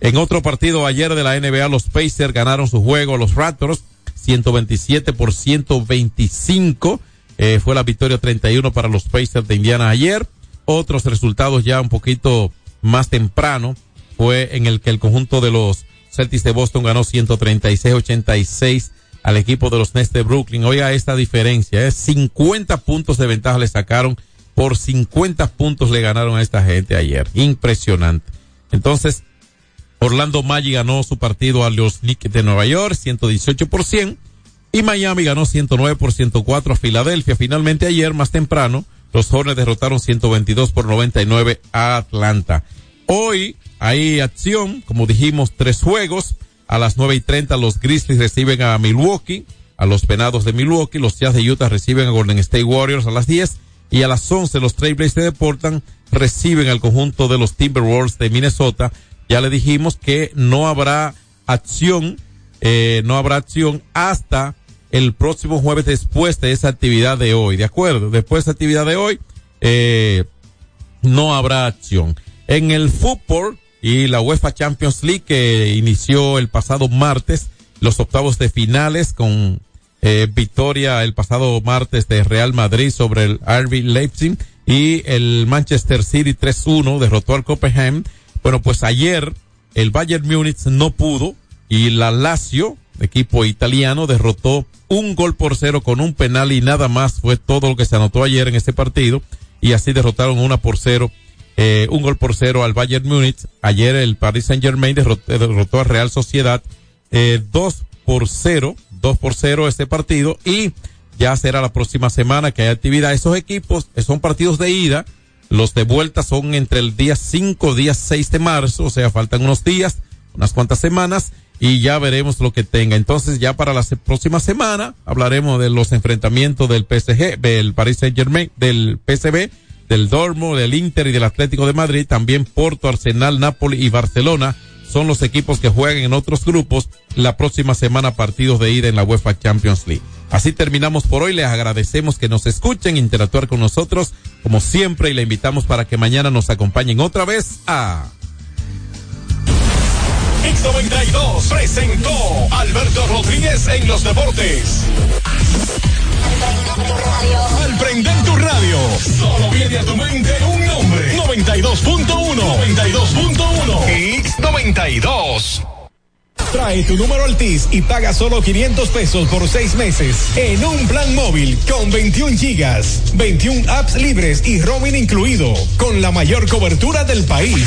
En otro partido ayer de la NBA, los Pacers ganaron su juego, los Raptors, 127 por 125. Eh, fue la victoria 31 para los Pacers de Indiana ayer. Otros resultados ya un poquito más temprano fue en el que el conjunto de los Celtics de Boston ganó 136-86 al equipo de los Nets de Brooklyn. Oiga esta diferencia, es ¿eh? 50 puntos de ventaja le sacaron, por 50 puntos le ganaron a esta gente ayer. Impresionante. Entonces, Orlando Maggi ganó su partido a los Knicks de Nueva York, 118 por 100. Y Miami ganó 109 por 104 a Filadelfia. Finalmente ayer, más temprano, los Hornets derrotaron 122 por 99 a Atlanta. Hoy hay acción, como dijimos, tres juegos. A las nueve y treinta los Grizzlies reciben a Milwaukee, a los Penados de Milwaukee, los Jazz de Utah reciben a Golden State Warriors a las diez y a las once los Trailblazers de Portland reciben al conjunto de los Timberwolves de Minnesota. Ya le dijimos que no habrá acción, eh, no habrá acción hasta el próximo jueves después de esa actividad de hoy, ¿de acuerdo? Después de esa actividad de hoy, eh, no habrá acción. En el fútbol y la UEFA Champions League que inició el pasado martes, los octavos de finales con eh, victoria el pasado martes de Real Madrid sobre el RB Leipzig y el Manchester City 3-1 derrotó al Copenhagen. Bueno, pues ayer el Bayern Múnich no pudo y la Lazio, equipo italiano, derrotó un gol por cero con un penal y nada más fue todo lo que se anotó ayer en este partido y así derrotaron una por cero, eh, un gol por cero al Bayern Múnich. Ayer el Paris Saint Germain derrotó, derrotó a Real Sociedad eh, dos por cero, dos por cero este partido y ya será la próxima semana que hay actividad. Esos equipos eh, son partidos de ida, los de vuelta son entre el día 5 día 6 de marzo, o sea, faltan unos días, unas cuantas semanas y ya veremos lo que tenga. Entonces ya para la próxima semana hablaremos de los enfrentamientos del PSG, del Paris Saint Germain, del PSV, del Dormo, del Inter y del Atlético de Madrid, también Porto, Arsenal, Napoli y Barcelona son los equipos que juegan en otros grupos la próxima semana partidos de ida en la UEFA Champions League. Así terminamos por hoy. Les agradecemos que nos escuchen, interactuar con nosotros como siempre y le invitamos para que mañana nos acompañen otra vez a X92 presentó Alberto Rodríguez en los deportes. Al prender tu radio, solo viene a tu mente un nombre. 92.1. 92.1. X92. Trae tu número Altis y paga solo 500 pesos por seis meses en un plan móvil con 21 gigas, 21 apps libres y roaming incluido, con la mayor cobertura del país.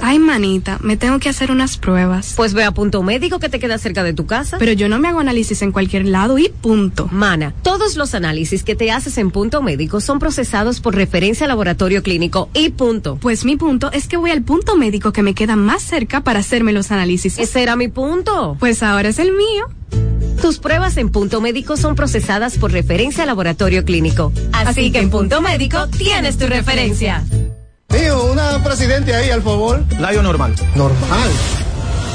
Ay, manita, me tengo que hacer unas pruebas. Pues ve a punto médico que te queda cerca de tu casa. Pero yo no me hago análisis en cualquier lado y punto. Mana, todos los análisis que te haces en punto médico son procesados por referencia a laboratorio clínico y punto. Pues mi punto es que voy al punto médico que me queda más cerca para hacerme los análisis. Ese era mi punto. Pues ahora es el mío. Tus pruebas en punto médico son procesadas por referencia laboratorio clínico. Así, que en punto médico tienes tu referencia. Tío, una presidente ahí, al favor. Layo normal. Normal.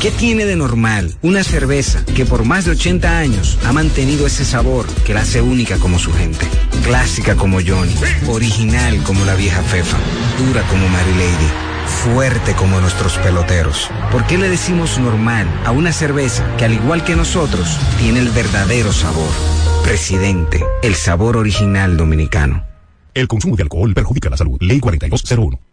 ¿Qué tiene de normal una cerveza que por más de 80 años ha mantenido ese sabor que la hace única como su gente? Clásica como Johnny, original como la vieja Fefa, dura como Mary Lady, fuerte como nuestros peloteros. ¿Por qué le decimos normal a una cerveza que al igual que nosotros tiene el verdadero sabor? Presidente, el sabor original dominicano. El consumo de alcohol perjudica la salud. Ley 4201.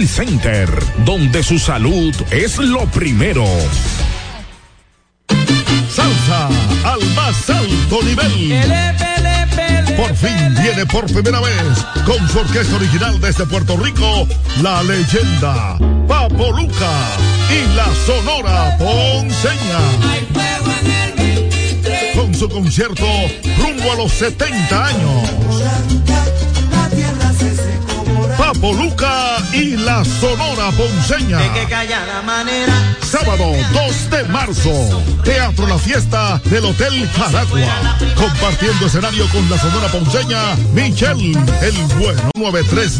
Center donde su salud es lo primero. Salsa al más alto nivel. Por fin viene por primera vez con su orquesta original desde Puerto Rico, la leyenda Papo Luca y la Sonora Ponceña. su concierto rumbo a los 70 años. Luca y la Sonora Ponceña. Sábado 2 de marzo, Teatro La Fiesta del Hotel Jaragua. Compartiendo escenario con la Sonora Ponceña, Michelle, el bueno 93.